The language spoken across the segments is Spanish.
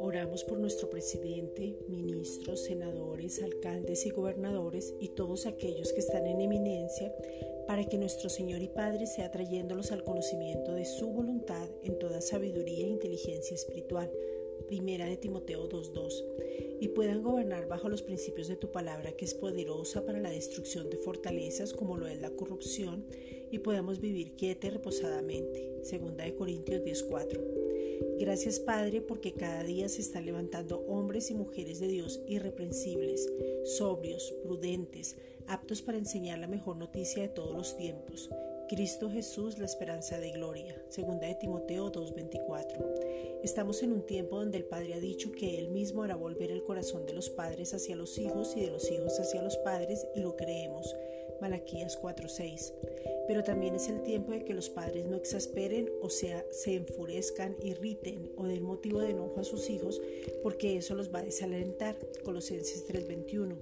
Oramos por nuestro presidente, ministros, senadores, alcaldes y gobernadores y todos aquellos que están en eminencia para que nuestro Señor y Padre sea trayéndolos al conocimiento de su voluntad en toda sabiduría e inteligencia espiritual. Primera de Timoteo 2.2 y puedan gobernar bajo los principios de tu palabra que es poderosa para la destrucción de fortalezas como lo es la corrupción y podamos vivir quieta y reposadamente. Segunda de Corintios 10.4 Gracias Padre porque cada día se están levantando hombres y mujeres de Dios irreprensibles, sobrios, prudentes, aptos para enseñar la mejor noticia de todos los tiempos. Cristo Jesús, la esperanza de gloria. Segunda de Timoteo 2:24. Estamos en un tiempo donde el Padre ha dicho que Él mismo hará volver el corazón de los padres hacia los hijos y de los hijos hacia los padres y lo creemos. Malaquías 4:6. Pero también es el tiempo de que los padres no exasperen o sea, se enfurezcan, irriten o den motivo de enojo a sus hijos, porque eso los va a desalentar. Colosenses 3:21.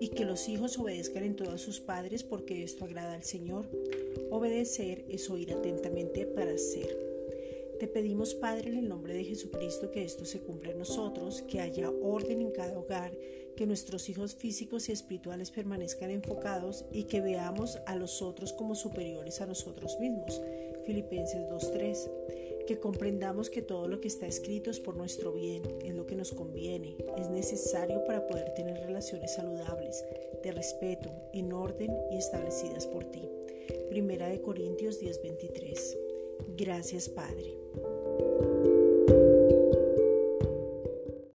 Y que los hijos obedezcan en todo a sus padres, porque esto agrada al Señor. Obedecer es oír atentamente para hacer. Te pedimos, Padre, en el nombre de Jesucristo, que esto se cumpla en nosotros, que haya orden en cada hogar, que nuestros hijos físicos y espirituales permanezcan enfocados y que veamos a los otros como superiores a nosotros mismos. Filipenses 2.3. Que comprendamos que todo lo que está escrito es por nuestro bien, es lo que nos conviene, es necesario para poder tener relaciones saludables, de respeto, en orden y establecidas por ti. Primera de Corintios 10:23. Gracias Padre.